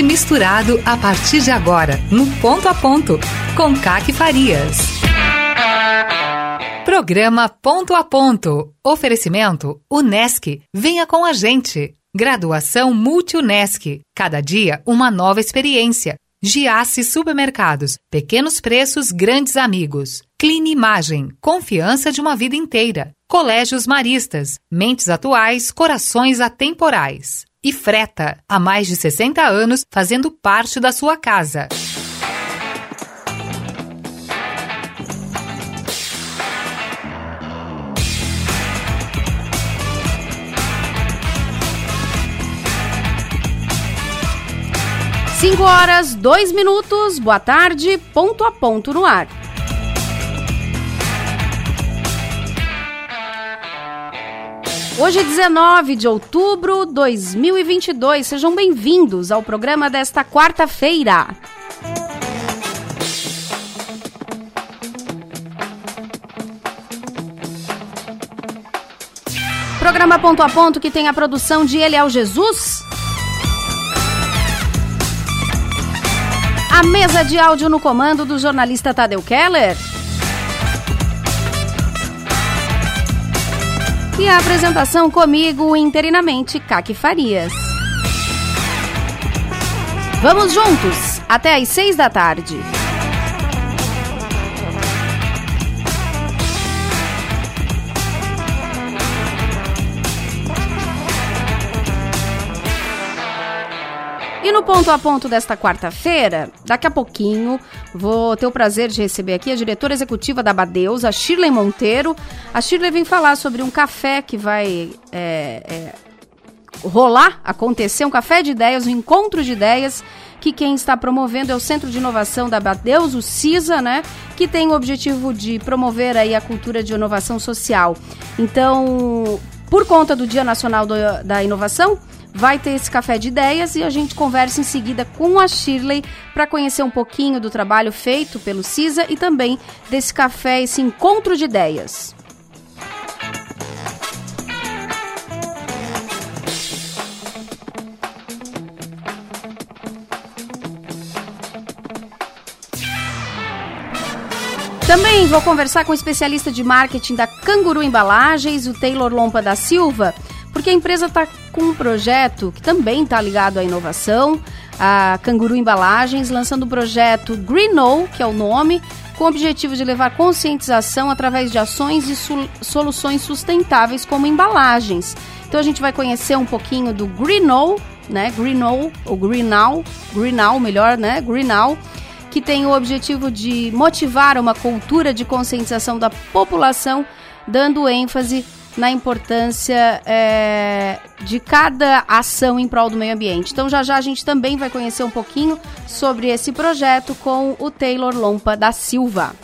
e misturado a partir de agora, no Ponto a Ponto, com Caque Farias. Programa Ponto a Ponto. Oferecimento Unesc. Venha com a gente. Graduação Multi-Unesc. Cada dia uma nova experiência. Giasse Supermercados. Pequenos preços, grandes amigos. Clean Imagem. Confiança de uma vida inteira. Colégios Maristas. Mentes atuais, corações atemporais. E Freta. Há mais de 60 anos fazendo parte da sua casa. Cinco horas, dois minutos, boa tarde, ponto a ponto no ar. Hoje é 19 de outubro de 2022. Sejam bem-vindos ao programa desta quarta-feira. Programa Ponto a Ponto que tem a produção de Eliel Jesus. A mesa de áudio no comando do jornalista Tadeu Keller. E a apresentação comigo, interinamente, Kaki Farias. Vamos juntos, até às seis da tarde. E no ponto a ponto desta quarta-feira, daqui a pouquinho, vou ter o prazer de receber aqui a diretora executiva da Badeus, a Shirley Monteiro. A Shirley vem falar sobre um café que vai é, é, rolar, acontecer, um café de ideias, um encontro de ideias, que quem está promovendo é o Centro de Inovação da Badeus, o CISA, né? Que tem o objetivo de promover aí a cultura de inovação social. Então, por conta do Dia Nacional do, da Inovação, vai ter esse café de ideias e a gente conversa em seguida com a Shirley para conhecer um pouquinho do trabalho feito pelo CISA e também desse café, esse encontro de ideias. Também vou conversar com o especialista de marketing da Canguru Embalagens, o Taylor Lompa da Silva, porque a empresa está com um projeto que também está ligado à inovação, a Canguru Embalagens, lançando o projeto Greenou, que é o nome, com o objetivo de levar conscientização através de ações e soluções sustentáveis como embalagens. Então a gente vai conhecer um pouquinho do Greenou, né? Greenou ou Greenal, Greenal melhor, né? Greenal que tem o objetivo de motivar uma cultura de conscientização da população, dando ênfase na importância é, de cada ação em prol do meio ambiente. Então, já já a gente também vai conhecer um pouquinho sobre esse projeto com o Taylor Lompa da Silva.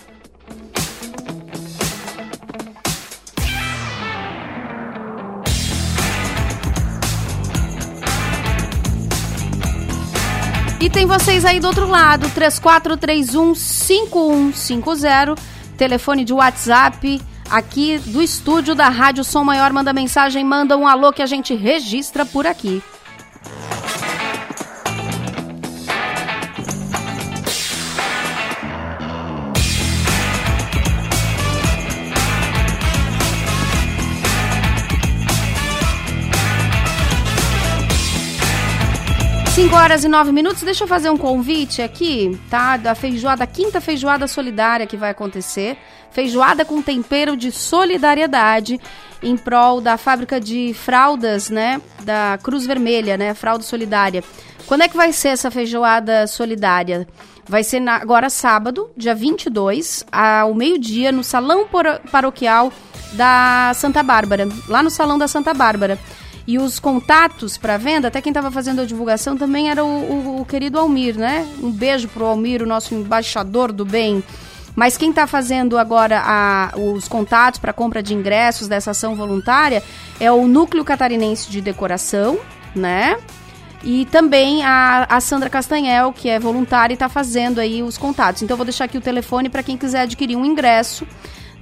E tem vocês aí do outro lado, 3431 5150, telefone de WhatsApp aqui do estúdio da Rádio Som Maior. Manda mensagem, manda um alô que a gente registra por aqui. 5 horas e 9 minutos. Deixa eu fazer um convite aqui, tá? Da feijoada, da quinta feijoada solidária que vai acontecer. Feijoada com tempero de solidariedade em prol da fábrica de fraldas, né? Da Cruz Vermelha, né? Fralda Solidária. Quando é que vai ser essa feijoada solidária? Vai ser na, agora sábado, dia 22, ao meio-dia, no Salão Paroquial da Santa Bárbara. Lá no Salão da Santa Bárbara. E os contatos para venda, até quem estava fazendo a divulgação também era o, o, o, querido Almir, né? Um beijo pro Almir, o nosso embaixador do bem. Mas quem está fazendo agora a, os contatos para compra de ingressos dessa ação voluntária é o Núcleo Catarinense de Decoração, né? E também a, a Sandra Castanhel, que é voluntária e está fazendo aí os contatos. Então eu vou deixar aqui o telefone para quem quiser adquirir um ingresso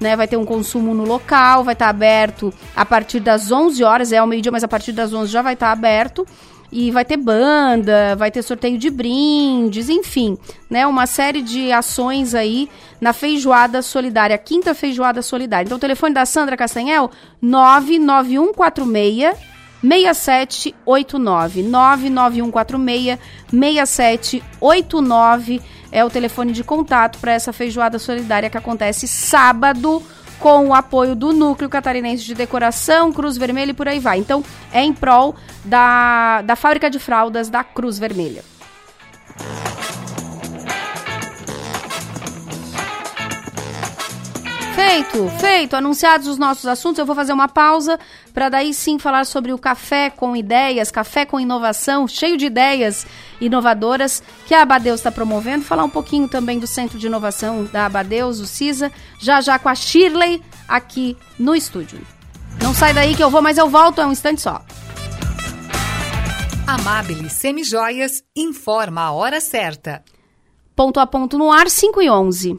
né? Vai ter um consumo no local, vai estar tá aberto a partir das 11 horas, é ao meio-dia, mas a partir das 11 já vai estar tá aberto. e vai ter banda, vai ter sorteio de brindes, enfim, né? Uma série de ações aí na feijoada solidária, quinta feijoada solidária. Então, o telefone da Sandra Castanhel, 99146 6789 99146 6789 é o telefone de contato para essa feijoada solidária que acontece sábado com o apoio do Núcleo Catarinense de Decoração, Cruz Vermelha e por aí vai. Então, é em prol da, da fábrica de fraldas da Cruz Vermelha. Feito, feito. Anunciados os nossos assuntos, eu vou fazer uma pausa para daí sim falar sobre o café com ideias, café com inovação, cheio de ideias inovadoras que a Abadeus está promovendo. Falar um pouquinho também do Centro de Inovação da Abadeus, o CISA, já já com a Shirley aqui no estúdio. Não sai daí que eu vou, mas eu volto é um instante só. Amabile Semijoias informa a hora certa. Ponto a ponto no ar, 5 e 11.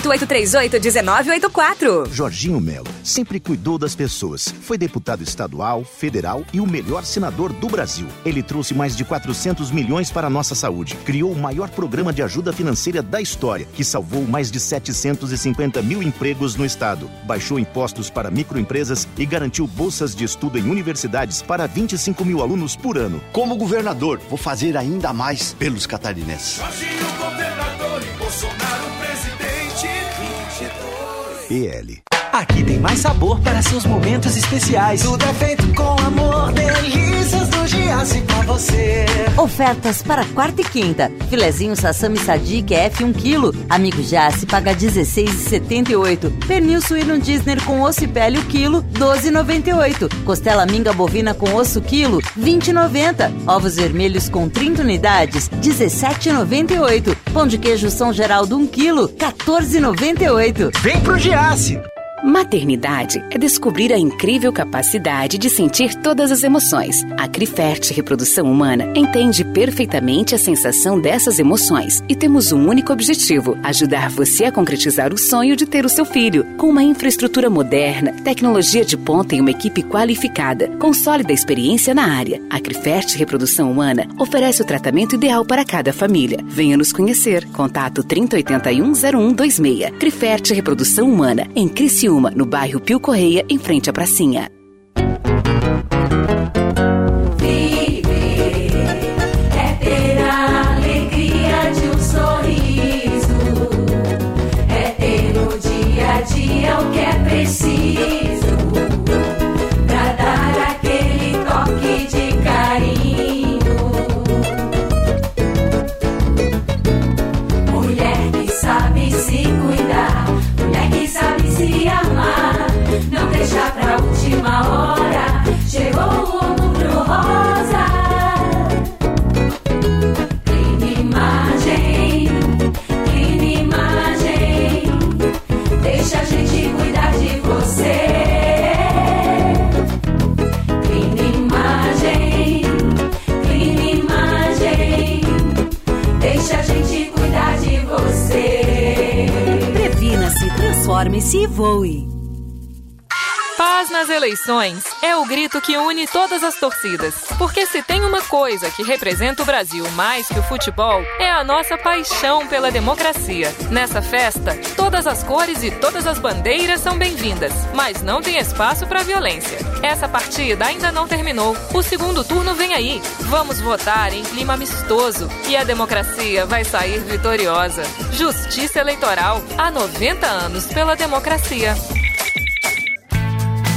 8838-1984. Jorginho Melo sempre cuidou das pessoas. Foi deputado estadual, federal e o melhor senador do Brasil. Ele trouxe mais de 400 milhões para a nossa saúde. Criou o maior programa de ajuda financeira da história, que salvou mais de 750 mil empregos no estado. Baixou impostos para microempresas e garantiu bolsas de estudo em universidades para 25 mil alunos por ano. Como governador, vou fazer ainda mais pelos catarinenses. Jorginho, governador e Bolsonaro. Aqui tem mais sabor para seus momentos especiais. Tudo é feito com pra você. Ofertas para quarta e quinta. Filezinho Sassami Sadiq F 1 kg. Amigo Giasse paga 16,78. Pernil suíno Disney com osso e pele o quilo, 12,98. Costela minga bovina com osso quilo, 20,90. Ovos vermelhos com 30 unidades, 17,98. Pão de queijo São Geraldo 1 kg, 14,98. Vem pro Giasse! Maternidade é descobrir a incrível capacidade de sentir todas as emoções. A Crifert Reprodução Humana entende perfeitamente a sensação dessas emoções e temos um único objetivo: ajudar você a concretizar o sonho de ter o seu filho. Com uma infraestrutura moderna, tecnologia de ponta e uma equipe qualificada, com sólida experiência na área, a Crifert Reprodução Humana oferece o tratamento ideal para cada família. Venha nos conhecer. Contato 3081-0126. Crifert Reprodução Humana, em Criciúma no bairro Pio Correia, em frente à pracinha. Transforme-se e voe. Paz nas eleições é o grito que une todas as torcidas. Porque se tem uma coisa que representa o Brasil mais que o futebol, é a nossa paixão pela democracia. Nessa festa, todas as cores e todas as bandeiras são bem-vindas, mas não tem espaço para violência. Essa partida ainda não terminou. O segundo turno vem aí. Vamos votar em clima amistoso e a democracia vai sair vitoriosa. Justiça Eleitoral há 90 anos pela democracia.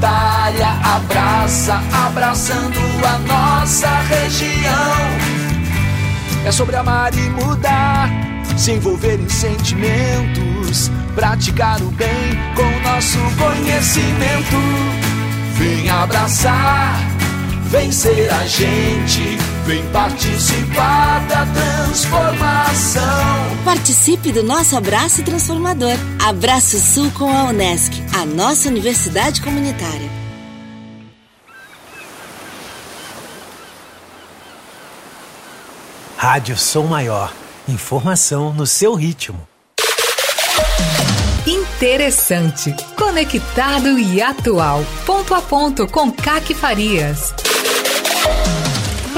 comunitária, abraça, abraçando a nossa região. É sobre amar e mudar, se envolver em sentimentos, praticar o bem com nosso conhecimento. Vem abraçar, vem ser a gente, vem participar da transformação. Participe do nosso abraço transformador. Abraço Sul com a Unesc, a nossa universidade comunitária. Rádio Som Maior. Informação no seu ritmo. Interessante, conectado e atual. Ponto a ponto com Caque Farias.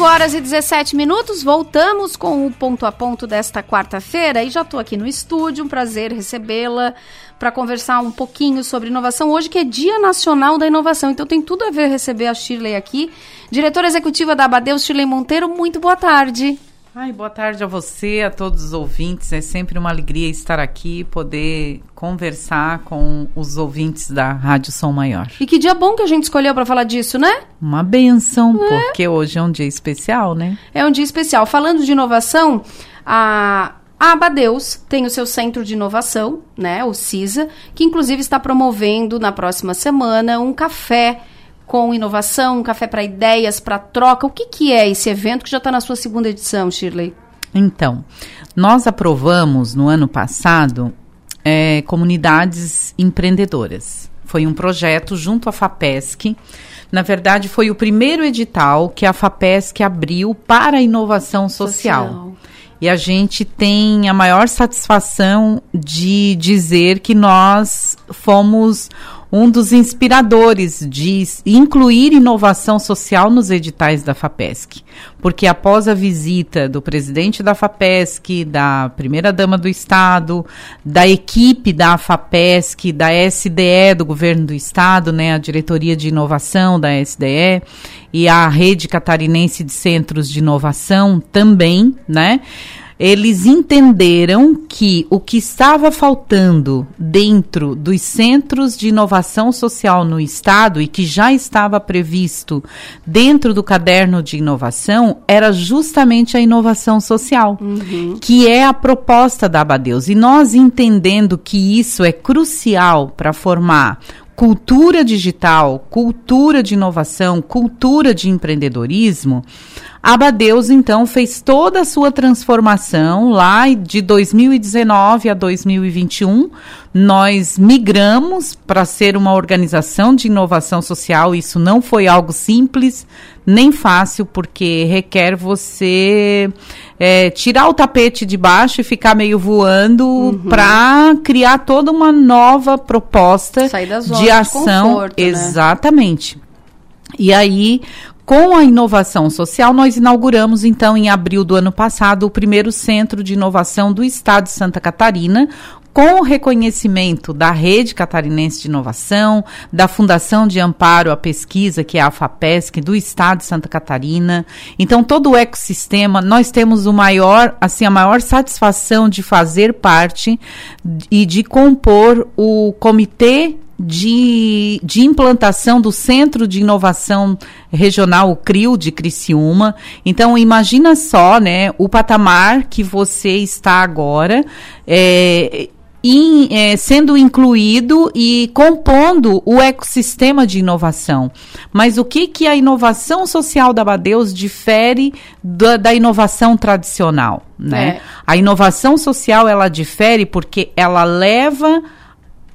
Cinco horas e 17 minutos, voltamos com o ponto a ponto desta quarta-feira. E já estou aqui no estúdio, um prazer recebê-la para conversar um pouquinho sobre inovação. Hoje que é Dia Nacional da Inovação, então tem tudo a ver receber a Shirley aqui, diretora executiva da Abadeus, Shirley Monteiro, muito boa tarde. Ai, boa tarde a você, a todos os ouvintes. É sempre uma alegria estar aqui, poder conversar com os ouvintes da Rádio Som Maior. E que dia bom que a gente escolheu para falar disso, né? Uma benção, é? porque hoje é um dia especial, né? É um dia especial. Falando de inovação, a a Abadeus tem o seu centro de inovação, né, o CISA, que inclusive está promovendo na próxima semana um café com inovação, um café para ideias, para troca. O que, que é esse evento que já está na sua segunda edição, Shirley? Então, nós aprovamos no ano passado é, comunidades empreendedoras. Foi um projeto junto à FAPESC. Na verdade, foi o primeiro edital que a FAPESC abriu para a inovação social. social. E a gente tem a maior satisfação de dizer que nós fomos um dos inspiradores de incluir inovação social nos editais da FAPESC. Porque após a visita do presidente da FAPESC, da primeira-dama do Estado, da equipe da FAPESC, da SDE do governo do Estado, né, a diretoria de inovação da SDE, e a rede catarinense de centros de inovação também, né? Eles entenderam que o que estava faltando dentro dos centros de inovação social no Estado e que já estava previsto dentro do caderno de inovação era justamente a inovação social, uhum. que é a proposta da Abadeus. E nós entendendo que isso é crucial para formar cultura digital, cultura de inovação, cultura de empreendedorismo, Abadeus, então, fez toda a sua transformação lá de 2019 a 2021. Nós migramos para ser uma organização de inovação social. Isso não foi algo simples nem fácil, porque requer você é, tirar o tapete de baixo e ficar meio voando uhum. para criar toda uma nova proposta de ação. De conforto, né? Exatamente. Né? E aí, com a inovação social, nós inauguramos, então, em abril do ano passado, o primeiro centro de inovação do estado de Santa Catarina, com o reconhecimento da Rede Catarinense de Inovação, da Fundação de Amparo à Pesquisa, que é a FAPESC, do Estado de Santa Catarina. Então, todo o ecossistema, nós temos o maior, assim, a maior satisfação de fazer parte e de compor o comitê de, de implantação do Centro de Inovação Regional, o CRIO, de Criciúma. Então, imagina só, né, o patamar que você está agora, é, in, é, sendo incluído e compondo o ecossistema de inovação. Mas o que, que a inovação social da Badeus difere da, da inovação tradicional? Né? É. A inovação social, ela difere porque ela leva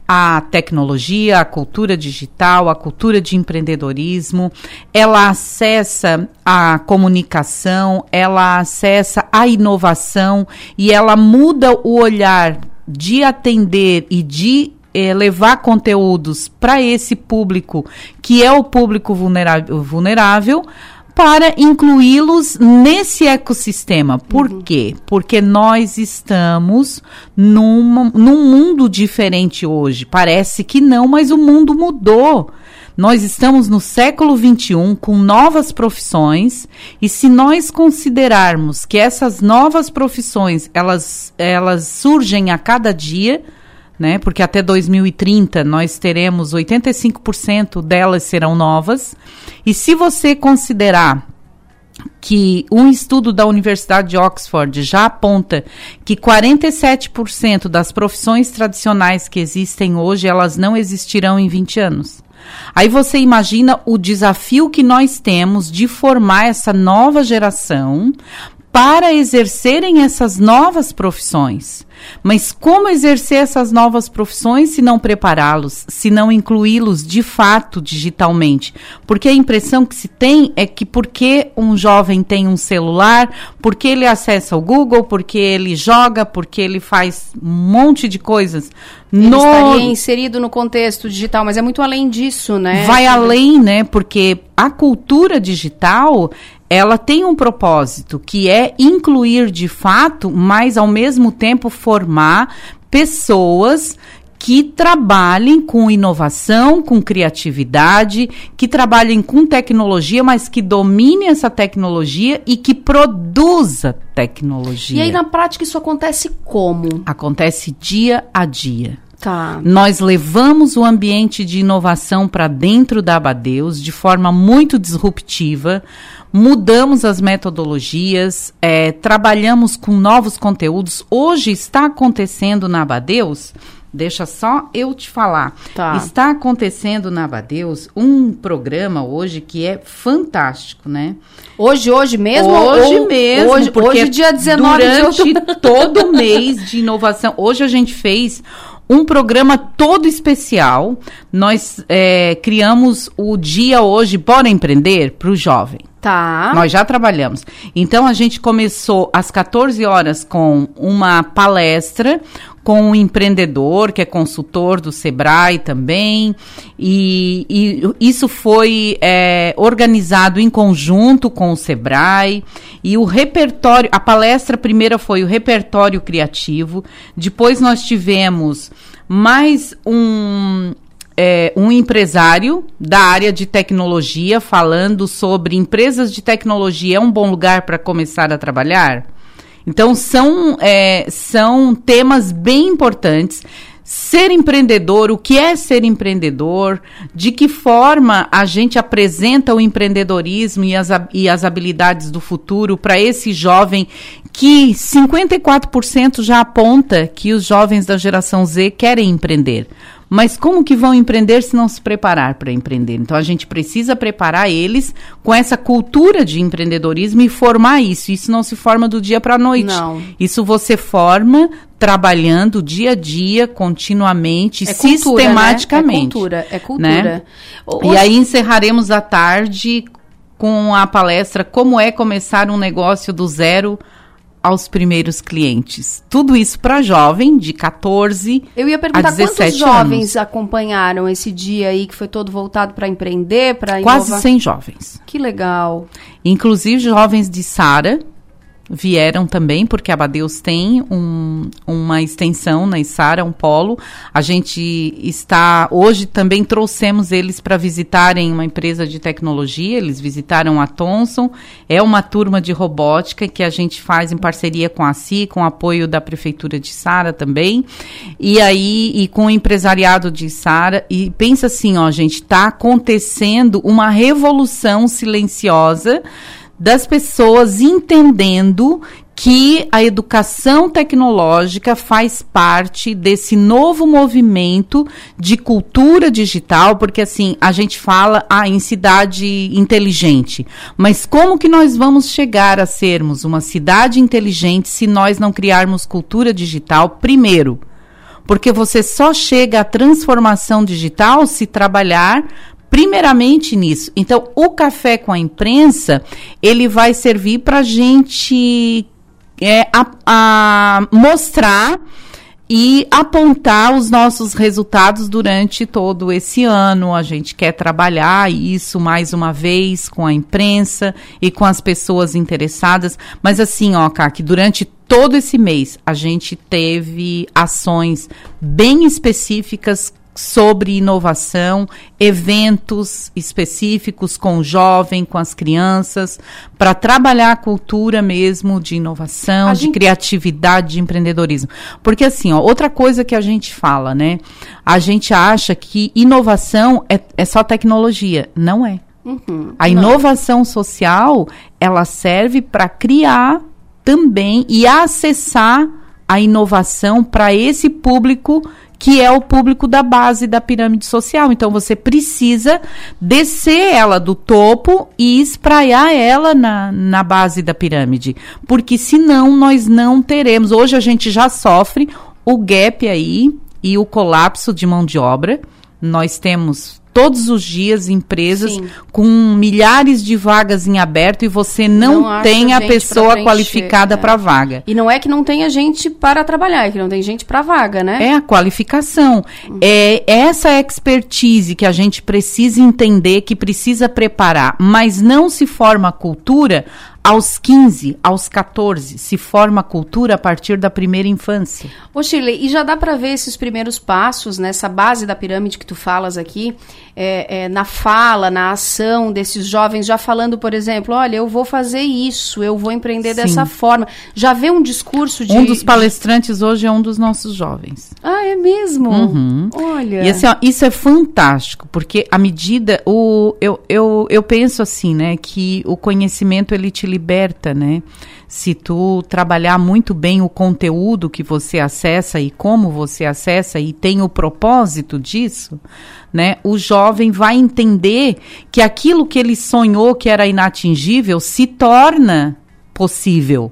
a tecnologia, a cultura digital, a cultura de empreendedorismo, ela acessa a comunicação, ela acessa a inovação e ela muda o olhar de atender e de eh, levar conteúdos para esse público, que é o público vulnerável, vulnerável para incluí-los nesse ecossistema. Por uhum. quê? Porque nós estamos numa, num mundo diferente hoje. Parece que não, mas o mundo mudou. Nós estamos no século XXI com novas profissões e se nós considerarmos que essas novas profissões elas, elas surgem a cada dia, né? Porque até 2030 nós teremos 85% delas serão novas. E se você considerar que um estudo da Universidade de Oxford já aponta que 47% das profissões tradicionais que existem hoje, elas não existirão em 20 anos. Aí você imagina o desafio que nós temos de formar essa nova geração para exercerem essas novas profissões. Mas como exercer essas novas profissões se não prepará-los, se não incluí-los de fato digitalmente? Porque a impressão que se tem é que porque um jovem tem um celular, porque ele acessa o Google, porque ele joga, porque ele faz um monte de coisas. Ele no... estaria inserido no contexto digital, mas é muito além disso, né? Vai além, né? Porque a cultura digital ela tem um propósito que é incluir de fato, mas ao mesmo tempo formar pessoas que trabalhem com inovação, com criatividade, que trabalhem com tecnologia, mas que dominem essa tecnologia e que produza tecnologia. E aí na prática isso acontece como? Acontece dia a dia. Tá. Nós levamos o ambiente de inovação para dentro da Abadeus de forma muito disruptiva mudamos as metodologias, é, trabalhamos com novos conteúdos. Hoje está acontecendo na Abadeus, deixa só eu te falar. Tá. Está acontecendo na Abadeus um programa hoje que é fantástico, né? Hoje, hoje mesmo? Hoje ou, mesmo. Hoje, hoje dia 19 durante de todo mês de inovação. Hoje a gente fez um programa todo especial. Nós é, criamos o dia hoje Bora Empreender para o jovem. Tá. Nós já trabalhamos. Então a gente começou às 14 horas com uma palestra com um empreendedor que é consultor do Sebrae também. E, e isso foi é, organizado em conjunto com o Sebrae. E o repertório, a palestra primeira foi o repertório criativo. Depois nós tivemos mais um, é, um empresário da área de tecnologia falando sobre empresas de tecnologia é um bom lugar para começar a trabalhar? Então, são, é, são temas bem importantes. Ser empreendedor, o que é ser empreendedor, de que forma a gente apresenta o empreendedorismo e as, e as habilidades do futuro para esse jovem que 54% já aponta que os jovens da geração Z querem empreender. Mas como que vão empreender se não se preparar para empreender? Então a gente precisa preparar eles com essa cultura de empreendedorismo e formar isso. Isso não se forma do dia para a noite. Não. Isso você forma trabalhando dia a dia, continuamente, é sistematicamente. Cultura, né? É cultura, é cultura. Né? E aí encerraremos a tarde com a palestra Como é começar um negócio do zero aos primeiros clientes. Tudo isso para jovem de 14 Eu ia perguntar a 17 quantos jovens acompanharam esse dia aí que foi todo voltado para empreender, para Quase 100 jovens. Que legal. Inclusive jovens de Sara, vieram também, porque a Abadeus tem um, uma extensão na Isara, um polo. A gente está. Hoje também trouxemos eles para visitarem uma empresa de tecnologia. Eles visitaram a Thomson. É uma turma de robótica que a gente faz em parceria com a CI, com apoio da Prefeitura de Sara também. E aí, e com o empresariado de Sara. E pensa assim, ó, gente, está acontecendo uma revolução silenciosa das pessoas entendendo que a educação tecnológica faz parte desse novo movimento de cultura digital, porque assim, a gente fala ah, em cidade inteligente, mas como que nós vamos chegar a sermos uma cidade inteligente se nós não criarmos cultura digital primeiro? Porque você só chega à transformação digital se trabalhar primeiramente nisso. Então, o café com a imprensa, ele vai servir para gente é, a, a mostrar e apontar os nossos resultados durante todo esse ano. A gente quer trabalhar isso mais uma vez com a imprensa e com as pessoas interessadas. Mas assim, ó, que durante todo esse mês a gente teve ações bem específicas sobre inovação, eventos específicos com o jovem, com as crianças, para trabalhar a cultura mesmo de inovação, A de gente- criatividade, de empreendedorismo. Porque assim, ó, outra coisa que a gente fala, né? A gente acha que inovação é, é só tecnologia. Não é. Uhum. A inovação social, ela serve para criar também e acessar a inovação para esse público que é o público da base da pirâmide social. Então você precisa descer ela do topo e espraiar ela na, na base da pirâmide, porque senão nós não teremos. Hoje a gente já sofre o gap aí e o colapso de mão de obra. Nós temos todos os dias empresas Sim. com milhares de vagas em aberto e você não, Não tem a pessoa qualificada é. para vaga. E não é que não tenha gente para trabalhar, é que não tem gente para vaga, né? É a qualificação. É essa expertise que a gente precisa entender, que precisa preparar. Mas não se forma a cultura aos 15, aos 14. Se forma a cultura a partir da primeira infância. Ô, Shirley, e já dá para ver esses primeiros passos nessa base da pirâmide que tu falas aqui, é, é, na fala, na ação desses jovens, já falando, por exemplo, olha, eu vou fazer isso, eu vou empreender Sim. dessa forma. Já vê um discurso de. um dos palestrantes hoje é um dos nossos jovens. Ah, é mesmo? Uhum. Olha. E assim, ó, isso é fantástico, porque à medida o eu, eu, eu penso assim, né, que o conhecimento ele te liberta, né? Se tu trabalhar muito bem o conteúdo que você acessa e como você acessa e tem o propósito disso, né? O jovem vai entender que aquilo que ele sonhou que era inatingível se torna possível.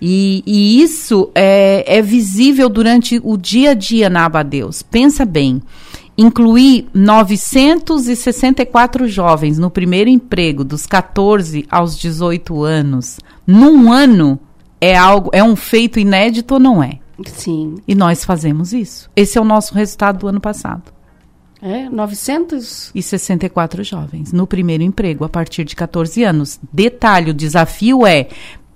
E, e isso é, é visível durante o dia a dia na Abadeus. Pensa bem, incluir 964 jovens no primeiro emprego, dos 14 aos 18 anos, num ano, é algo, é um feito inédito ou não é? Sim. E nós fazemos isso. Esse é o nosso resultado do ano passado. É, 900? E 64 jovens no primeiro emprego a partir de 14 anos. Detalhe, o desafio é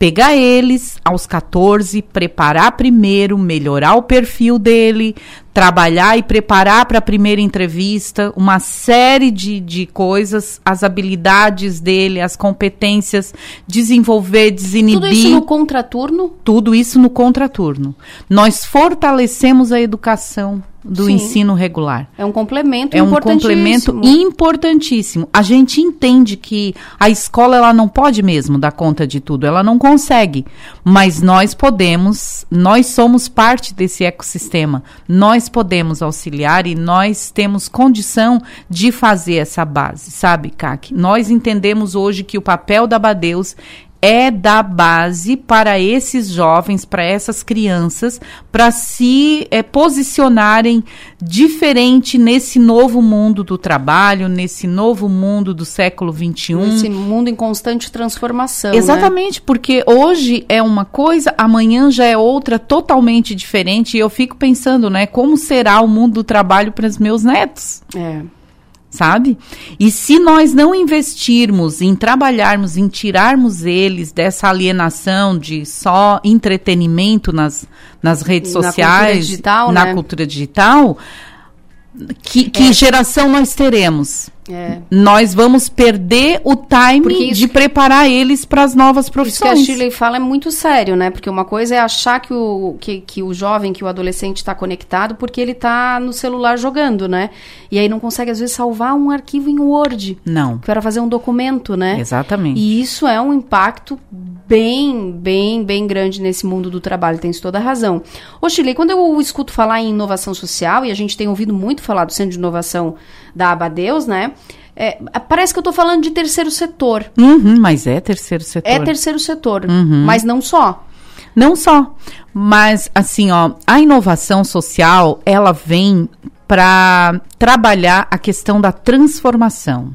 pegar eles aos 14, preparar primeiro, melhorar o perfil dele, trabalhar e preparar para a primeira entrevista, uma série de, de coisas, as habilidades dele, as competências, desenvolver, desinibir. Tudo isso no contraturno? Tudo isso no contraturno. Nós fortalecemos a educação do Sim. ensino regular. É um complemento É um complemento importantíssimo. A gente entende que a escola ela não pode mesmo dar conta de tudo, ela não consegue. Mas nós podemos, nós somos parte desse ecossistema. Nós podemos auxiliar e nós temos condição de fazer essa base, sabe, Kaki? Nós entendemos hoje que o papel da Badeus é dar base para esses jovens, para essas crianças, para se eh, posicionarem diferente nesse novo mundo do trabalho, nesse novo mundo do século XXI. Esse mundo em constante transformação. né? Exatamente, porque hoje é uma coisa, amanhã já é outra totalmente diferente. E eu fico pensando, né, como será o mundo do trabalho para os meus netos? É. Sabe? E se nós não investirmos em trabalharmos, em tirarmos eles dessa alienação de só entretenimento nas, nas redes Na cultura sociais, digital, na né? cultura digital, que, que geração nós teremos? É. Nós vamos perder o time de preparar eles para as novas Isso que a profissões. Shirley fala é muito sério, né? Porque uma coisa é achar que o, que, que o jovem, que o adolescente está conectado porque ele está no celular jogando, né? E aí não consegue, às vezes, salvar um arquivo em Word. Não. Era fazer um documento, né? Exatamente. E isso é um impacto bem, bem, bem grande nesse mundo do trabalho, tem toda a razão. Ô, Shirley, quando eu escuto falar em inovação social, e a gente tem ouvido muito falar do Centro de Inovação da Abadeus, né? É, parece que eu tô falando de terceiro setor. Uhum, mas é terceiro setor. É terceiro setor, Uhum. mas não só. Não só, mas assim, ó, a inovação social, ela vem para trabalhar a questão da transformação.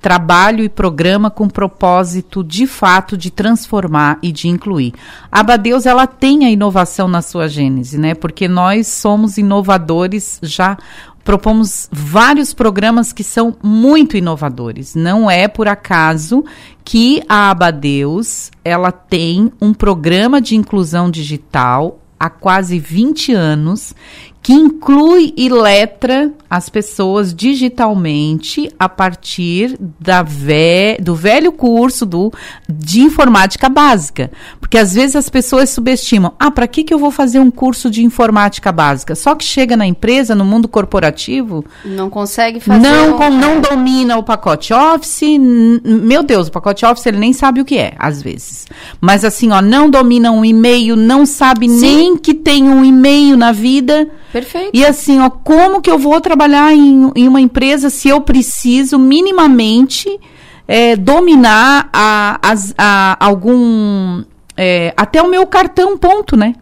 trabalho e programa com propósito de fato de transformar e de incluir. A Abadeus ela tem a inovação na sua gênese, né? Porque nós somos inovadores já propomos vários programas que são muito inovadores. Não é por acaso que a Abadeus ela tem um programa de inclusão digital há quase 20 anos que inclui e letra as pessoas digitalmente a partir da ve do velho curso do, de informática básica. Porque às vezes as pessoas subestimam: ah, para que, que eu vou fazer um curso de informática básica? Só que chega na empresa, no mundo corporativo. Não consegue fazer. Não, um... não domina o pacote Office. Meu Deus, o pacote Office ele nem sabe o que é, às vezes. Mas assim, ó, não domina um e-mail, não sabe Sim. nem que tem um e-mail na vida. Perfeito. E assim, ó, como que eu vou trabalhar em, em uma empresa se eu preciso minimamente é, dominar a, as, a, algum. É, até o meu cartão, ponto, né?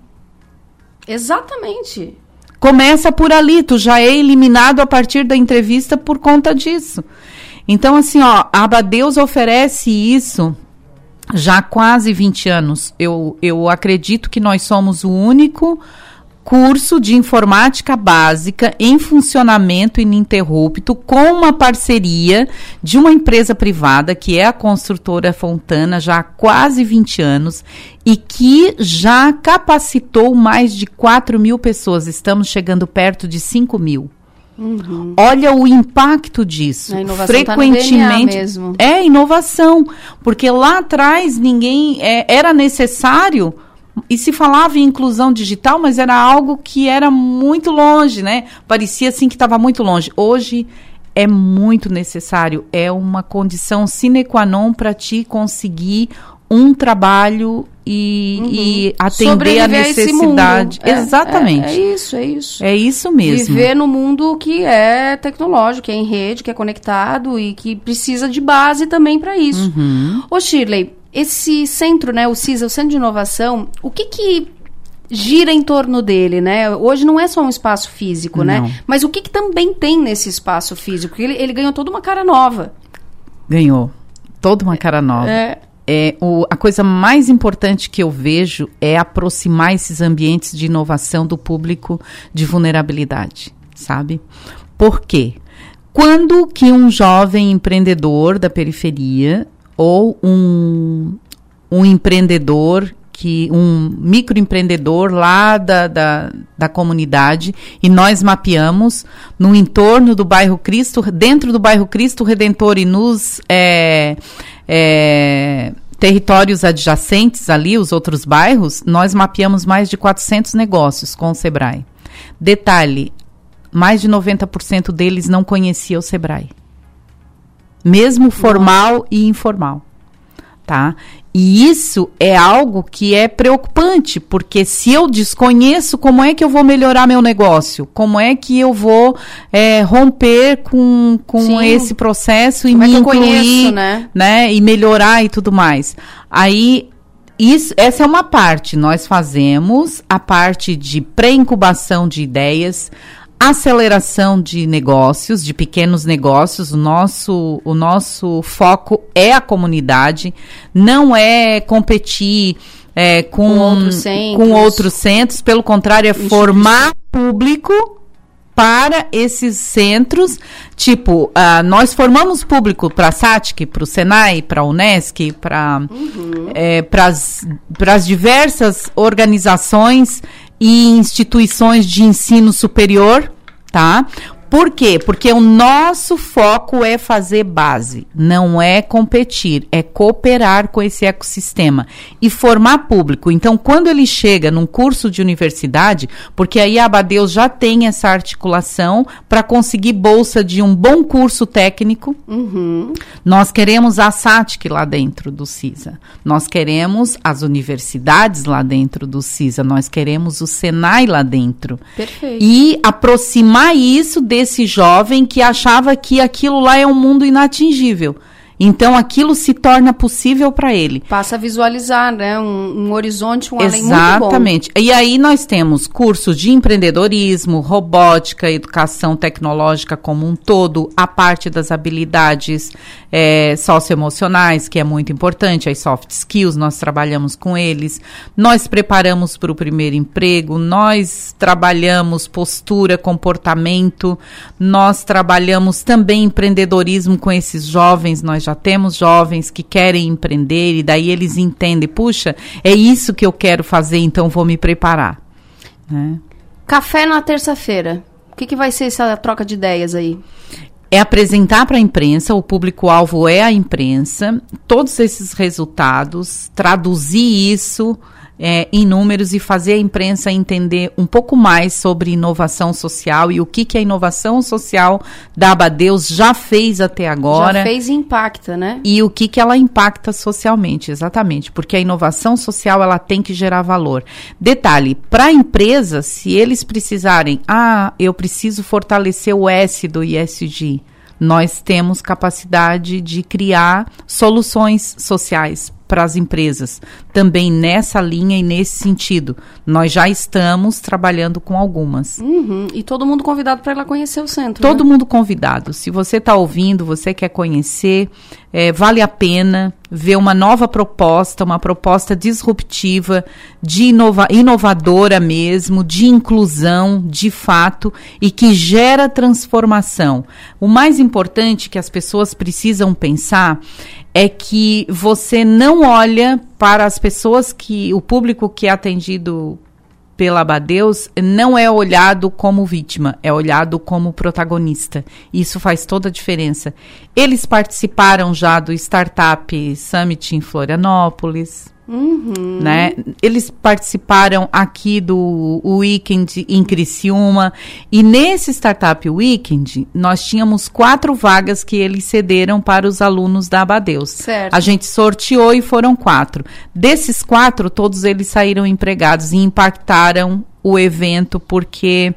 Exatamente. Começa por ali, tu já é eliminado a partir da entrevista por conta disso. Então, assim, ó, a Abadeus oferece isso já há quase 20 anos. Eu, eu acredito que nós somos o único curso de informática básica em funcionamento ininterrupto com uma parceria de uma empresa privada que é a construtora Fontana já há quase 20 anos e que já capacitou mais de 4 mil pessoas. Estamos chegando perto de 5 mil. Uhum. Olha o impacto disso. Tá Frequentemente tá mesmo. é inovação, porque lá atrás ninguém é, era necessário e se falava em inclusão digital, mas era algo que era muito longe, né? Parecia assim que estava muito longe. Hoje é muito necessário, é uma condição sine qua non para te conseguir um trabalho e, uhum. e atender a necessidade. A Exatamente. É, é, isso, é isso. É isso mesmo. Viver no mundo que é tecnológico, que é em rede, que é conectado e que precisa de base também para isso. Uhum. Ô Shirley, esse centro, né, o CISA, o Centro de Inovação, o que que gira em torno dele, né? Hoje não é só um espaço físico, né? não. né? Mas o que, que também tem nesse espaço físico? Ele, ele ganhou toda uma cara nova. Ganhou toda uma cara nova. É. É, o, a coisa mais importante que eu vejo é aproximar esses ambientes de inovação do público de vulnerabilidade, sabe? Por quê? Quando que um jovem empreendedor da periferia ou um, um empreendedor que um microempreendedor lá da, da, da, comunidade e nós mapeamos no entorno do bairro Cristo, dentro do bairro Cristo Redentor e nos é, é, territórios adjacentes ali, os outros bairros, nós mapeamos mais de 400 negócios com o Sebrae. Detalhe, mais de 90% deles não conhecia o Sebrae mesmo formal e informal, tá? E isso é algo que é preocupante, porque se eu desconheço, como é que eu vou melhorar meu negócio? Como é que eu vou é, romper com, com esse processo e como me é incluir, conheço, né? né? E melhorar e tudo mais. Aí isso, essa é uma parte. Nós fazemos a parte de pré-incubação de ideias, aceleração de negócios, de pequenos negócios. O nosso, o nosso foco é a comunidade, não é competir é, com, com, outros centros. com outros centros, pelo contrário, é formar público para esses centros, tipo, uh, nós formamos público para a SATIC, para o SENAI, para a UNESCO, para uhum. é, as diversas organizações e instituições de ensino superior, tá? Por quê? Porque o nosso foco é fazer base, não é competir, é cooperar com esse ecossistema e formar público. Então, quando ele chega num curso de universidade, porque aí a Abadeus já tem essa articulação para conseguir bolsa de um bom curso técnico, uhum. nós queremos a SATIC lá dentro do CISA, nós queremos as universidades lá dentro do CISA, nós queremos o SENAI lá dentro. Perfeito. E aproximar isso desse jovem que achava que aquilo lá é um mundo inatingível. Então aquilo se torna possível para ele. Passa a visualizar, né? Um, um horizonte, um além muito bom. Exatamente. E aí nós temos cursos de empreendedorismo, robótica, educação tecnológica como um todo, a parte das habilidades é, socioemocionais, que é muito importante, as soft skills, nós trabalhamos com eles. Nós preparamos para o primeiro emprego, nós trabalhamos postura, comportamento, nós trabalhamos também empreendedorismo com esses jovens, nós já temos jovens que querem empreender e daí eles entendem, puxa, é isso que eu quero fazer, então vou me preparar. Né? Café na terça-feira. O que, que vai ser essa troca de ideias aí? é apresentar para a imprensa, o público-alvo é a imprensa, todos esses resultados, traduzir isso é, em números e fazer a imprensa entender um pouco mais sobre inovação social e o que, que a inovação social da Abadeus já fez até agora. Já fez e impacta, né? E o que, que ela impacta socialmente, exatamente. Porque a inovação social ela tem que gerar valor. Detalhe, para a empresa, se eles precisarem, ah, eu preciso fortalecer o S do ISG, nós temos capacidade de criar soluções sociais para as empresas, também nessa linha e nesse sentido. Nós já estamos trabalhando com algumas. Uhum. E todo mundo convidado para ir lá conhecer o centro. Todo né? mundo convidado. Se você está ouvindo, você quer conhecer, é, vale a pena ver uma nova proposta, uma proposta disruptiva, de inova inovadora mesmo, de inclusão, de fato, e que gera transformação. O mais importante que as pessoas precisam pensar é que você não olha para as pessoas que o público que é atendido pela Abadeus não é olhado como vítima, é olhado como protagonista. Isso faz toda a diferença. Eles participaram já do Startup Summit em Florianópolis. Uhum. Né? Eles participaram aqui do Weekend em Criciúma e nesse Startup Weekend nós tínhamos quatro vagas que eles cederam para os alunos da Abadeus. Certo. A gente sorteou e foram quatro. Desses quatro, todos eles saíram empregados e impactaram o evento porque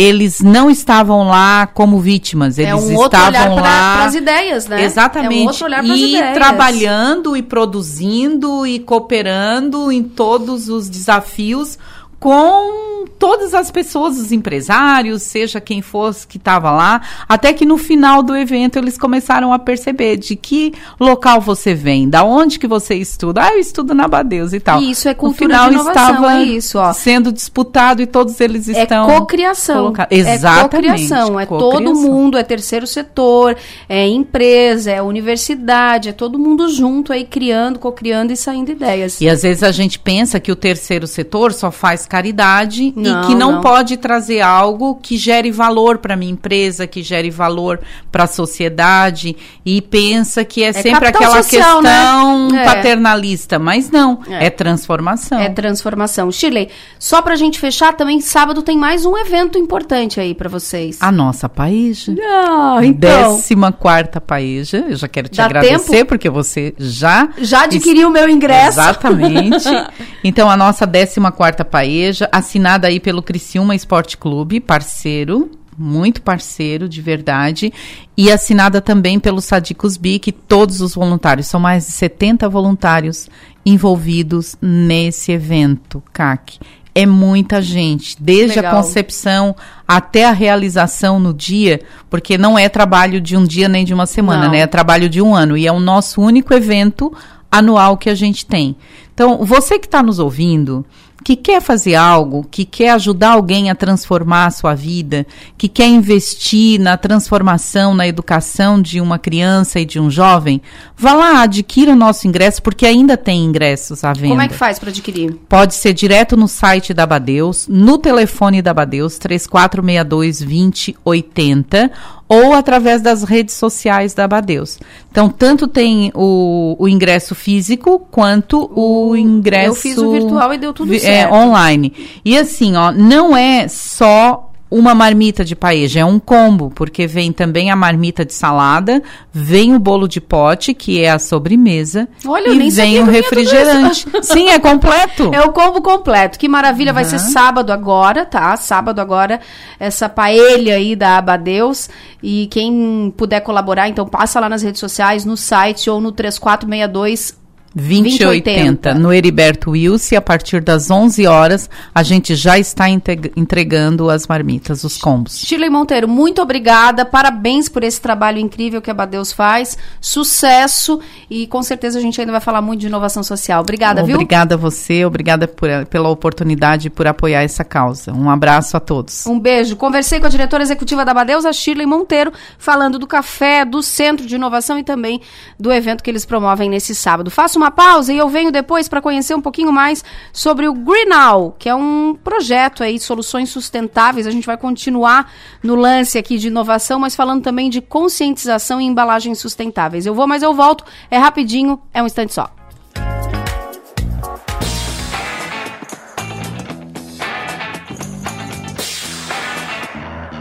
eles não estavam lá como vítimas, eles é um estavam lá para as ideias, né? Exatamente. É um e ideias. trabalhando e produzindo e cooperando em todos os desafios com todas as pessoas, os empresários, seja quem fosse que estava lá, até que no final do evento eles começaram a perceber de que local você vem, da onde que você estuda. Ah, eu estudo na Badeus e tal. E isso é no cultura final de inovação, estava é isso, ó. sendo disputado e todos eles É estão cocriação. É Exatamente. cocriação. É todo mundo, é terceiro setor, é empresa, é universidade, é todo mundo junto aí criando, cocriando e saindo ideias. E às vezes a gente pensa que o terceiro setor só faz caridade Não, e que não, não. pode trazer algo que gere valor para minha empresa, que gere valor para a sociedade e pensa que é, sempre capital aquela social, né? questão É. paternalista, mas não, É. é, transformação. É transformação. Shirley, só pra gente fechar, também sábado tem mais um evento importante aí pra vocês. A nossa Paíja. Ah, então. Décima quarta Paíja. Eu já quero te Dá agradecer, tempo? porque você já... Já adquiri o meu ingresso. Exatamente. Então, a nossa 14 quarta Paeja, assinada aí pelo Criciúma Esporte Clube, parceiro, muito parceiro, de verdade, e assinada também pelo Sadicos Bic, todos os voluntários. São mais de 70 voluntários envolvidos nesse evento, CAC. É muita gente, desde Legal. a concepção até a realização no dia, porque não é trabalho de um dia nem de uma semana, Não. né? É trabalho de um ano. E é o nosso único evento anual que a gente tem. Então, você que está nos ouvindo, que quer fazer algo, que quer ajudar alguém a transformar a sua vida, que quer investir na transformação, na educação de uma criança e de um jovem, vá lá, adquira o nosso ingresso, porque ainda tem ingressos à venda. Como é que faz pra adquirir? Pode ser direto no site da Badeus, no telefone da Badeus, 3462-2080, ou através das redes sociais da Badeus. Então, tanto tem o, o ingresso físico, quanto o ingresso... eu fiz o virtual e deu tudo vi- certo. É, online. E assim, ó, não é só uma marmita de paeja, é um combo, porque vem também a marmita de salada, vem o bolo de pote, que é a sobremesa, Olha, e vem o refrigerante. Sim, é completo. É o combo completo. Que maravilha, vai Uhum. ser sábado agora, tá? Sábado agora, essa paella aí da Abadeus. E quem puder colaborar, então passa lá nas redes sociais, no site ou no 3462 2080 no Heriberto Wilson, a partir das 11 horas, a gente já está entregando as marmitas, os combos. Shirley Monteiro, muito obrigada. Parabéns por esse trabalho incrível que a Abadeus faz. Sucesso. E com certeza a gente ainda vai falar muito de inovação social. Obrigada, viu? Obrigada a você, obrigada por- pela oportunidade e por apoiar essa causa. Um abraço a todos. Um beijo. Conversei com a diretora executiva da Abadeus, a Shirley Monteiro, falando do café, do Centro de Inovação e também do evento que eles promovem nesse sábado. Faço uma pausa e eu venho depois para conhecer um pouquinho mais sobre o Greenall, que é um projeto aí, soluções sustentáveis. A gente vai continuar no lance aqui de inovação, mas falando também de conscientização e embalagens sustentáveis. Eu vou, mas eu volto. É rapidinho, é um instante só.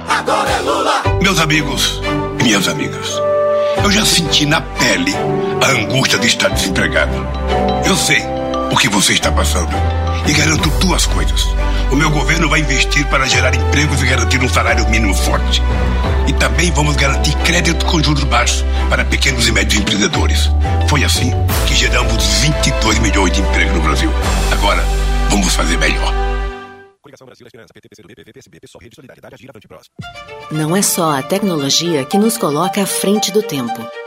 Agora é Lula! Meus amigos e minhas amigas, eu já senti na pele a angústia de estar desempregado. Eu sei o que você está passando e garanto duas coisas. O meu governo vai investir para gerar empregos e garantir um salário mínimo forte. E também vamos garantir crédito com juros baixos para pequenos e médios empreendedores. Foi assim que geramos 22 milhões de empregos no Brasil. Agora, vamos fazer melhor. Não é só a tecnologia que nos coloca à frente do tempo.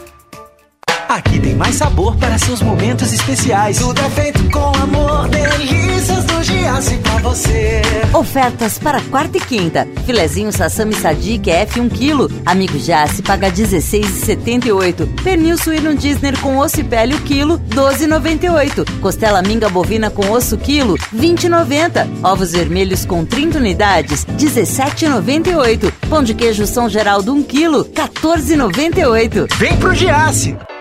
Aqui tem mais sabor para seus momentos especiais. Tudo é feito com amor, delícias do Giasse pra você. Ofertas para quarta e quinta. Filezinho Sassami Sadiq F 1 kg. Amigo Jace paga 16,78. Pernil suíno Disney com osso e pele o quilo, 12,98. Costela minga bovina com osso quilo, 20,90. Ovos vermelhos com 30 unidades, 17,98. Pão de queijo São Geraldo 1 kg, 14,98. Vem pro Giasse.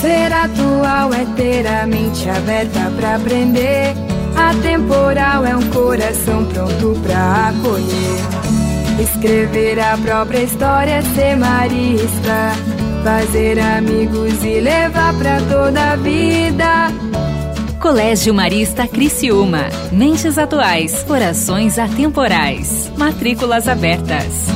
Ser atual é ter a mente aberta pra aprender. Atemporal é um coração pronto pra acolher. Escrever a própria história, ser marista. Fazer amigos e levar pra toda a vida. Colégio Marista Criciúma. Mentes atuais, corações atemporais. Matrículas abertas.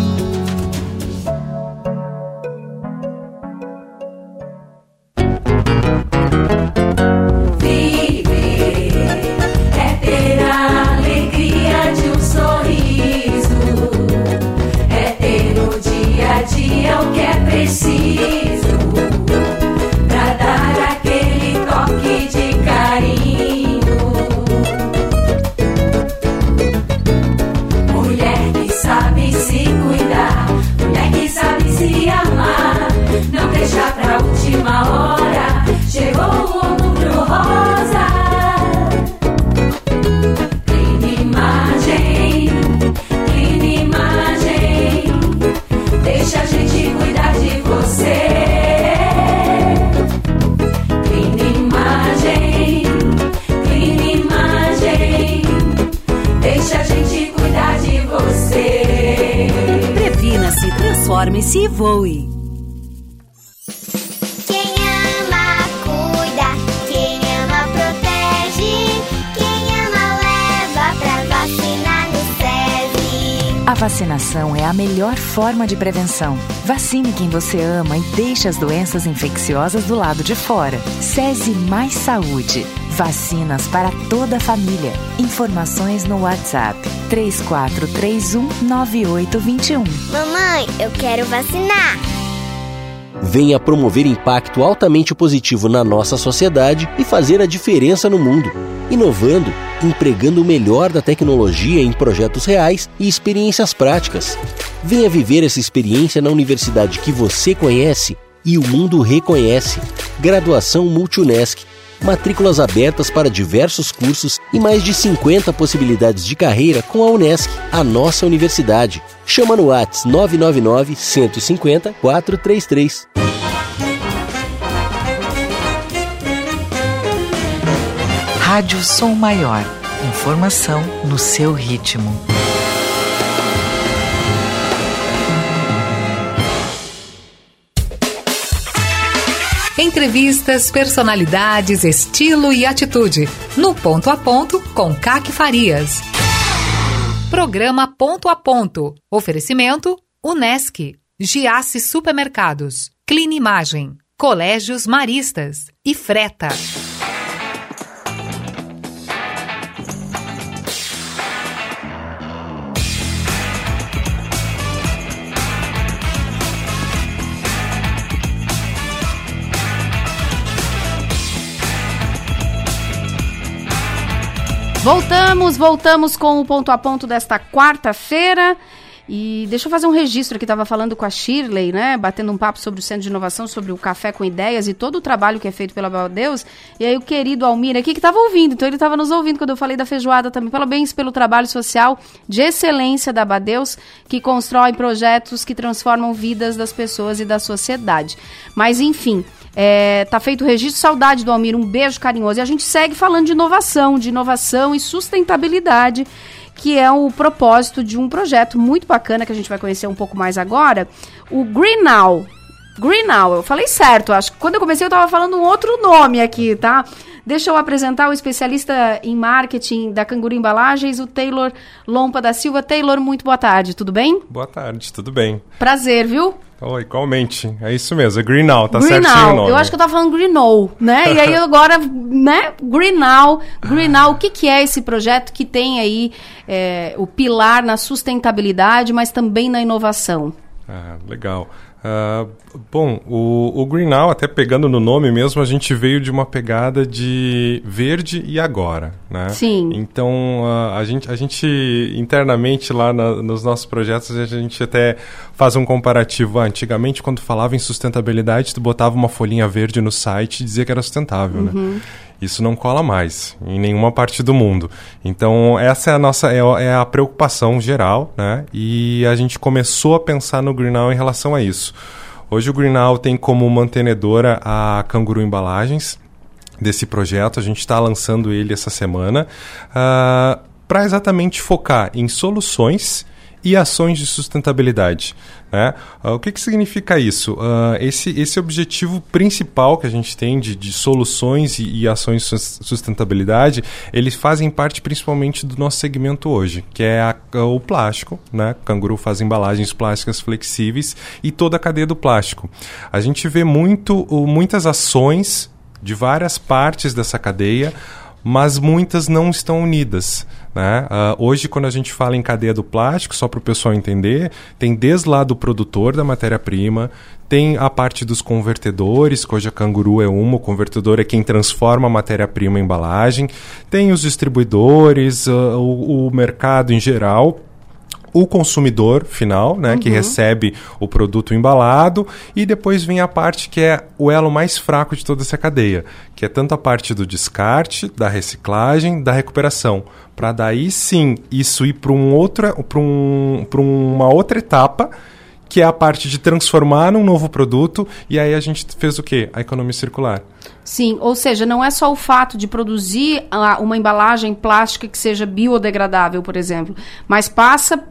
Vacinação é a melhor forma de prevenção. Vacine quem você ama e deixe as doenças infecciosas do lado de fora. SESI Mais Saúde. Vacinas para toda a família. Informações no WhatsApp 34319821. Mamãe, eu quero vacinar. Venha promover impacto altamente positivo na nossa sociedade e fazer a diferença no mundo. Inovando, empregando o melhor da tecnologia em projetos reais e experiências práticas. Venha viver essa experiência na universidade que você conhece e o mundo reconhece. Graduação Multunesc. Matrículas abertas para diversos cursos e mais de 50 possibilidades de carreira com a Unesc, a nossa universidade. Chama no Whats 999 150 433. Rádio Som Maior. Informação no seu ritmo. Entrevistas, personalidades, estilo e atitude. No Ponto a Ponto, com Caque Farias. Programa Ponto a Ponto. Oferecimento: Unesc, Giasse Supermercados, Clinimagem, Colégios Maristas e Freta. Voltamos, voltamos com o ponto a ponto desta quarta-feira. E deixa eu fazer um registro aqui, estava falando com a Shirley, né? Batendo um papo sobre o Centro de Inovação, sobre o Café com Ideias e todo o trabalho que é feito pela Deus. E aí o querido Almir aqui que estava ouvindo, então ele estava nos ouvindo quando eu falei da feijoada também. Parabéns pelo trabalho social de excelência da Badeus, que constrói projetos que transformam vidas das pessoas e da sociedade. Mas enfim, é, tá feito o registro, saudade do Almir, um beijo carinhoso. E a gente segue falando de inovação, de inovação e sustentabilidade, que é o propósito de um projeto muito bacana que a gente vai conhecer um pouco mais agora, o Green Now. Green Now, eu falei certo, acho que quando eu comecei eu estava falando um outro nome aqui, tá? Deixa eu apresentar o especialista em marketing da Canguru Embalagens, o Taylor Lompa da Silva. Taylor, muito boa tarde, tudo bem? Boa tarde, tudo bem. Prazer, viu? Oh, igualmente. É isso mesmo, é Green Now, tá Green certinho o nome. Eu acho que eu tava falando Green Now, né? E aí agora, né? Green Now. Green Now, o que, que é esse projeto que tem aí é, o pilar na sustentabilidade, mas também na inovação? Ah, legal. Ah, bom, o, o Green Now, até pegando no nome mesmo, a gente veio de uma pegada de verde e agora, né? Sim. Então, ah, a, gente, a gente internamente lá na- nos nossos projetos, a gente até faz um comparativo. Ah, antigamente, quando falava em sustentabilidade, tu botava uma folhinha verde no site e dizia que era sustentável, né? Isso não cola mais em nenhuma parte do mundo. Então, essa é a nossa é, a- é a preocupação geral, né? E a gente começou a pensar no Greenal em relação a isso. Hoje o Greenal tem como mantenedora a Canguru Embalagens desse projeto. A gente está lançando ele essa semana para exatamente focar em soluções e ações de sustentabilidade. Né? Ah, o que, que significa isso? Ah, esse, esse objetivo principal que a gente tem de, de soluções e, e ações de sus- sustentabilidade, eles fazem parte principalmente do nosso segmento hoje, que é a- o plástico. Né? Canguru faz embalagens plásticas flexíveis e toda a cadeia do plástico. A gente vê muito, muitas ações de várias partes dessa cadeia, mas muitas não estão unidas. Né? Ah, hoje, quando a gente fala em cadeia do plástico, só para o pessoal entender, tem desde lá do produtor da matéria-prima, tem a parte dos convertedores, que hoje a Canguru é uma, o convertedor é quem transforma a matéria-prima em embalagem, tem os distribuidores, ah, o, o mercado em geral, o consumidor final, né, que Uhum. recebe o produto embalado, e depois vem a parte que é o elo mais fraco de toda essa cadeia, que é tanto a parte do descarte, da reciclagem, da recuperação, para daí sim isso ir para um outra, para um, pra uma outra etapa que é a parte de transformar num novo produto, e aí a gente fez o quê? A economia circular. Sim, ou seja, não é só o fato de produzir uma embalagem plástica que seja biodegradável, por exemplo, mas passa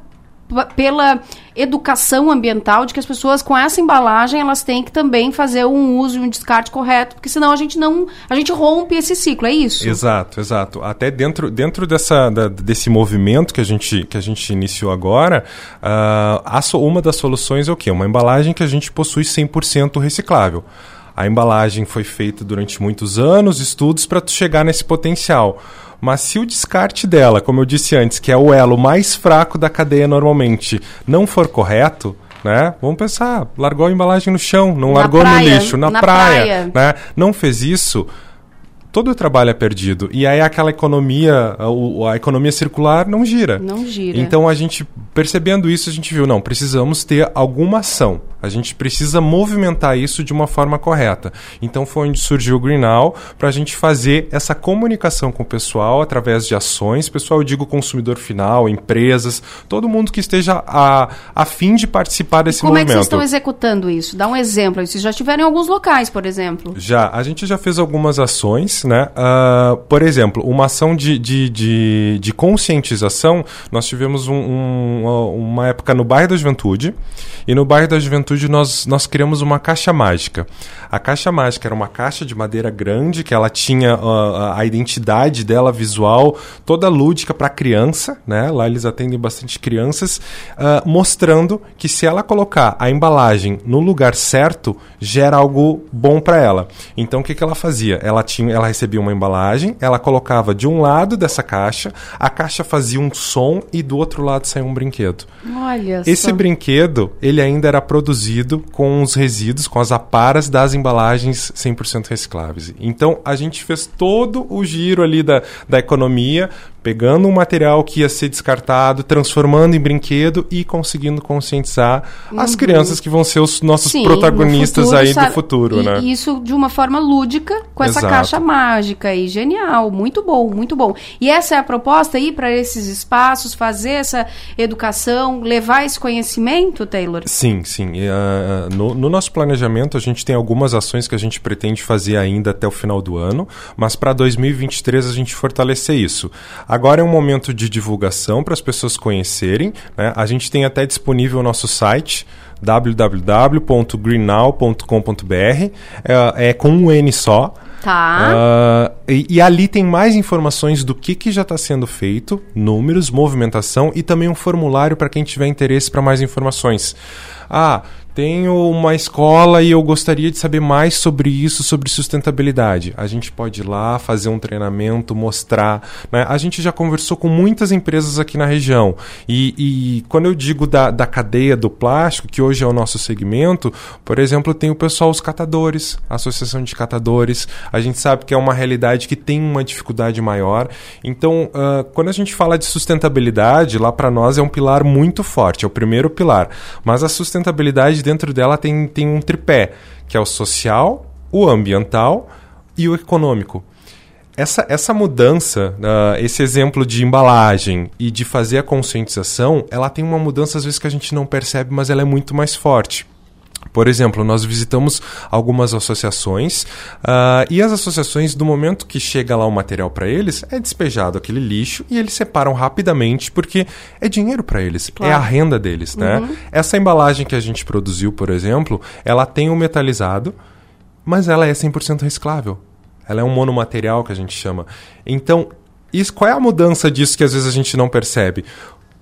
pela educação ambiental de que as pessoas com essa embalagem elas têm que também fazer um uso e um descarte correto, porque senão a gente não a gente rompe esse ciclo, é isso? Exato, exato. Até dentro, dentro dessa, da- desse movimento que a gente, que a gente iniciou agora, a so- uma das soluções é o quê? Uma embalagem que a gente possui 100% reciclável. A embalagem foi feita durante muitos anos, estudos para chegar nesse potencial. Mas se o descarte dela, como eu disse antes, que é o elo mais fraco da cadeia normalmente, não for correto, né? Vamos pensar, largou a embalagem no chão, não Na largou praia, no lixo, na, na praia, praia. né? Não fez isso, todo o trabalho é perdido. E aí aquela economia, a, a economia circular não gira. Não gira. Então a gente, percebendo isso, a gente viu, não, precisamos ter alguma ação. A gente precisa movimentar isso de uma forma correta. Então foi onde surgiu o Greenal para a gente fazer essa comunicação com o pessoal através de ações. Pessoal, eu digo consumidor final, empresas, todo mundo que esteja a, a fim de participar desse Como é que movimento. vocês estão executando isso? Dá um exemplo. Vocês já estiveram em alguns locais, por exemplo. Já, a gente já fez algumas ações, né? Ah, por exemplo, uma ação de, de, de, de conscientização, nós tivemos um- um- uma época no bairro da Juventude, e no bairro da Juventude nós, nós criamos uma caixa mágica. A caixa mágica era uma caixa de madeira grande, que ela tinha ah, a identidade dela visual toda lúdica para criança, né? Lá eles atendem bastante crianças, ah, mostrando que se ela colocar a embalagem no lugar certo, gera algo bom para ela. Então o que, que ela fazia? Ela tinha, ela recebia uma embalagem, ela colocava de um lado dessa caixa, a caixa fazia um som e do outro lado saía um brinquedo. Olha Esse só. brinquedo, ele ainda era produzido com os resíduos, com as aparas das embalagens 100% recicláveis. Então, a gente fez todo o giro ali da, da economia, pegando um material que ia ser descartado, transformando em brinquedo e conseguindo conscientizar as Uhum. crianças que vão ser os nossos Sim, protagonistas futuro, aí sabe? do futuro, E- né? Isso de uma forma lúdica, com essa Exato. caixa mágica aí. Genial, muito bom, muito bom. E essa é a proposta aí para esses espaços, fazer essa educação, levar esse conhecimento, Taylor? Sim, sim. Ah, no, no nosso planejamento, a gente tem algumas ações que a gente pretende fazer ainda até o final do ano, mas para 2023 a gente fortalecer isso. Agora é um momento de divulgação para as pessoas conhecerem. né? A gente tem até disponível o nosso site www.greennow.com.br é, é com um N só. Tá. Ah, e, e ali tem mais informações do que, que já está sendo feito, números, movimentação e também um formulário para quem tiver interesse para mais informações. Ah, tenho uma escola e eu gostaria de saber mais sobre isso, sobre sustentabilidade. A gente pode ir lá fazer um treinamento, mostrar. né? A gente já conversou com muitas empresas aqui na região. E, e quando eu digo da, da cadeia do plástico, que hoje é o nosso segmento, por exemplo, tem o pessoal, os catadores, a Associação de Catadores. A gente sabe que é uma realidade que tem uma dificuldade maior. Então, ah, quando a gente fala de sustentabilidade, lá para nós é um pilar muito forte, é o primeiro pilar. Mas a sustentabilidade dentro dela tem, tem um tripé, que é o social, o ambiental e o econômico. Essa, essa mudança, ah, esse exemplo de embalagem e de fazer a conscientização, ela tem uma mudança às vezes que a gente não percebe, mas ela é muito mais forte. Por exemplo, nós visitamos algumas associações ah, e as associações, do momento que chega lá o material para eles, é despejado aquele lixo e eles separam rapidamente porque é dinheiro para eles, Claro. é a renda deles, né? Uhum. Essa embalagem que a gente produziu, por exemplo, ela tem um metalizado, mas ela é 100% reciclável. Ela é um monomaterial que a gente chama. Então, isso, qual é a mudança disso que às vezes a gente não percebe?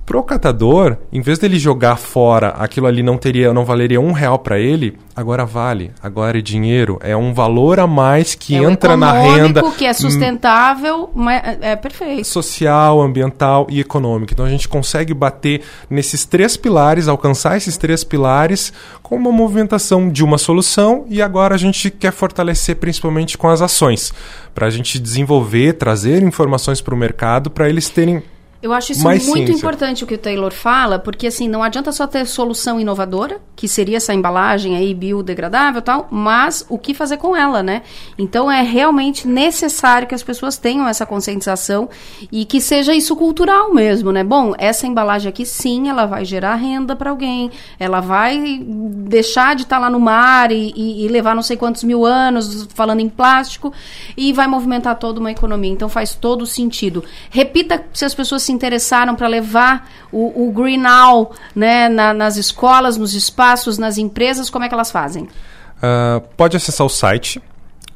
Pro catador, em vez dele jogar fora, aquilo ali não teria, não valeria um real para ele, agora vale, agora é dinheiro, é um valor a mais que é entra na renda econômico, que é hum, sustentável, mas é, é perfeito. social, ambiental e econômico. Então a gente consegue bater nesses três pilares, alcançar esses três pilares com uma movimentação de uma solução e agora a gente quer fortalecer principalmente com as ações, para a gente desenvolver, trazer informações para o mercado para eles terem Eu acho isso mais muito ciência. importante o que o Taylor fala, porque assim, não adianta só ter solução inovadora, que seria essa embalagem aí biodegradável e tal, mas o que fazer com ela, né? Então é realmente necessário que as pessoas tenham essa conscientização e que seja isso cultural mesmo, né? Bom, essa embalagem aqui sim, ela vai gerar renda para alguém, ela vai deixar de estar lá no mar e, e- e levar não sei quantos mil anos falando em plástico e vai movimentar toda uma economia. Então faz todo sentido. Repita se as pessoas se interessaram para levar o, o Green Now né, na- nas escolas, nos espaços, nas empresas, como é que elas fazem? Ah, pode acessar o site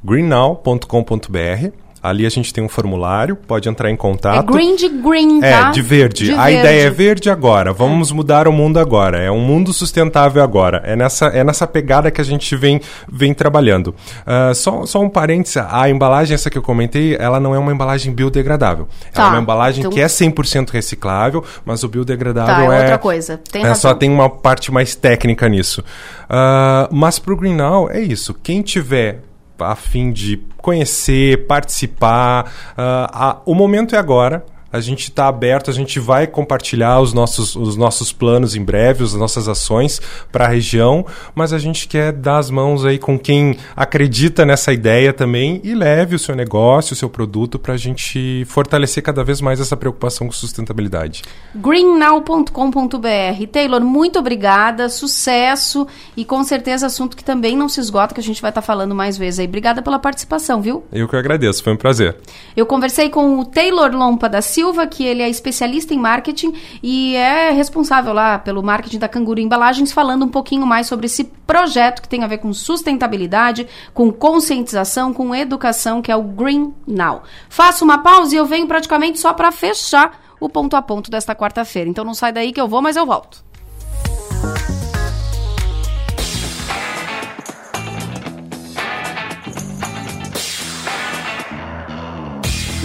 greennow.com.br. Ali a gente tem um formulário, pode entrar em É contato. green de green, É, tá? de verde. De a verde. ideia é verde agora. Vamos mudar o mundo agora. É um mundo sustentável agora. É nessa, é nessa pegada que a gente vem, vem trabalhando. Ah, só, só um parênteses. A embalagem, essa que eu comentei, ela não é uma embalagem biodegradável. Tá, Ela é uma embalagem então- que é 100% reciclável, mas o biodegradável Tá, é é... outra coisa. Tem é, só tem uma parte mais técnica nisso. Ah, mas pro Green Now é isso. Quem tiver a fim de conhecer, participar, ah, a- o momento é agora. A gente está aberto, a gente vai compartilhar os nossos, os nossos planos em breve, as nossas ações para a região, mas a gente quer dar as mãos aí com quem acredita nessa ideia também e leve o seu negócio, o seu produto para a gente fortalecer cada vez mais essa preocupação com sustentabilidade. greennow.com.br. Taylor, muito obrigada, sucesso e com certeza assunto que também não se esgota, que a gente vai estar falando mais vezes aí. Obrigada pela participação, viu? Eu que agradeço, foi um prazer. Eu conversei com o Taylor Lompa da Silva, que ele é especialista em marketing e é responsável lá pelo marketing da Canguru Embalagens, falando um pouquinho mais sobre esse projeto que tem a ver com sustentabilidade, com conscientização, com educação, que é o Green Now. Faço uma pausa e eu venho praticamente só para fechar o ponto a ponto desta quarta-feira. Então não sai daí que eu vou, mas eu volto.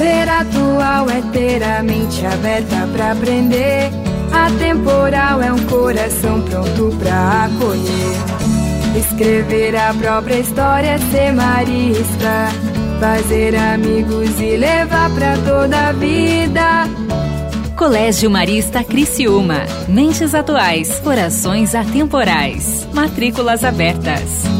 Ser atual é ter a mente aberta pra aprender. Atemporal é um coração pronto pra acolher. Escrever a própria história, ser marista. Fazer amigos e levar pra toda a vida. Colégio Marista Criciúma. Mentes atuais, corações atemporais. Matrículas abertas.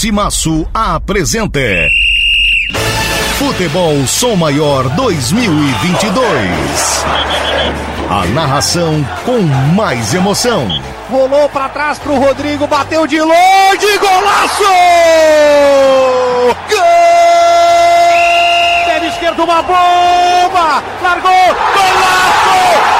Timaço apresenta Futebol Som Maior 2022. A narração com mais emoção. Rolou para trás pro Rodrigo, bateu de longe, golaço! Gol! Pé esquerdo, uma bomba! Largou, golaço!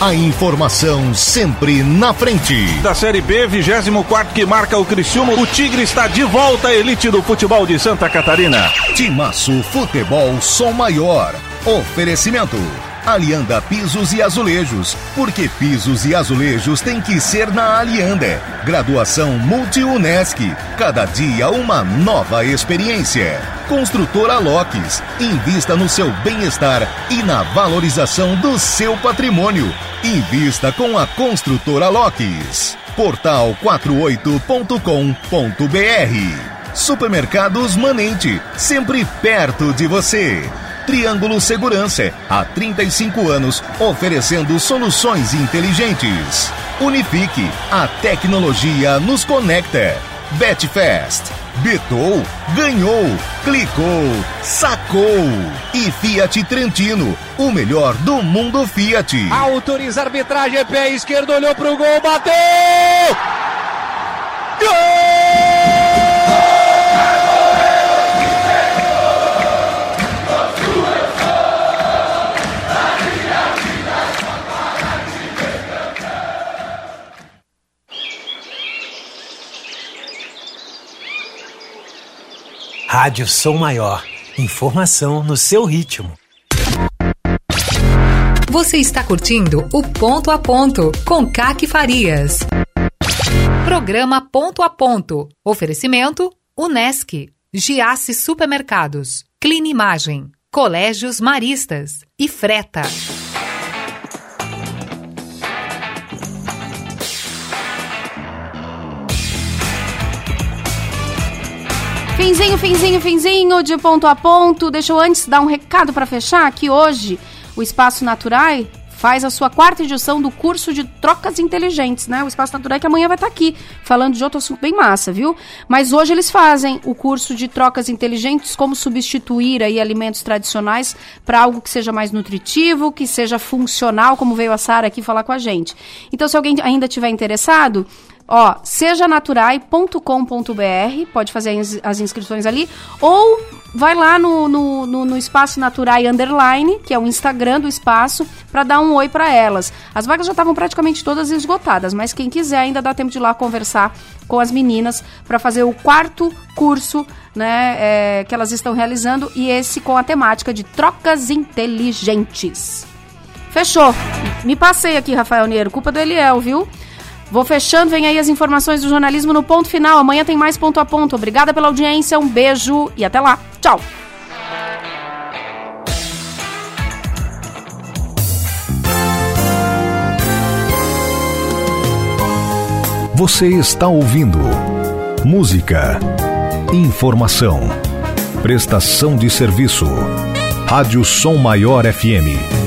A informação sempre na frente. Da Série B, 24 que marca o Criciúma, o Tigre está de volta à elite do futebol de Santa Catarina. Timaço Futebol Som Maior. Oferecimento. Alianda Pisos e Azulejos, porque pisos e azulejos tem que ser na Alianda. Graduação Multi-UNESC, cada dia uma nova experiência. Construtora Locks, invista no seu bem-estar e na valorização do seu patrimônio. Invista com a Construtora Locks. Portal 48.com.br. Supermercados Manente, sempre perto de você. Triângulo Segurança, há 35 anos, oferecendo soluções inteligentes. Unifique, a tecnologia nos conecta. Betfest, betou, ganhou, clicou, sacou. E Fiat Trentino, o melhor do mundo Fiat. Autoriza a arbitragem, pé esquerdo, olhou pro gol, bateu! Rádio Som Maior. Informação no seu ritmo. Você está curtindo o Ponto a Ponto com Caque Farias. Programa Ponto a Ponto. Oferecimento Unesc, Giasse Supermercados, Clinimagem, Colégios Maristas e Freta. Finzinho, finzinho, finzinho, de ponto a ponto. Deixa eu antes dar um recado para fechar que hoje o Espaço Naturai faz a sua quarta edição do curso de trocas inteligentes, né? O Espaço Naturai que amanhã vai estar aqui falando de outro assunto bem massa, viu? Mas hoje eles fazem o curso de trocas inteligentes, como substituir aí alimentos tradicionais para algo que seja mais nutritivo, que seja funcional, como veio a Sara aqui falar com a gente. Então, se alguém ainda tiver interessado, Ó, sejanaturai.com.br, pode fazer as inscrições ali, ou vai lá no, no, no, no, Espaço Naturai Underline, que é o Instagram do espaço, para dar um oi para elas. As vagas já estavam praticamente todas esgotadas, mas quem quiser ainda dá tempo de ir lá conversar com as meninas para fazer o quarto curso né, é, que elas estão realizando e esse com a temática de trocas inteligentes. Fechou. Me passei aqui, Rafael Neiro, culpa do Eliel, viu? Vou fechando, vem aí as informações do jornalismo no ponto final. Amanhã tem mais ponto a ponto. Obrigada pela audiência, um beijo e até lá. Tchau. Você está ouvindo música, informação, prestação de serviço. Rádio Som Maior FM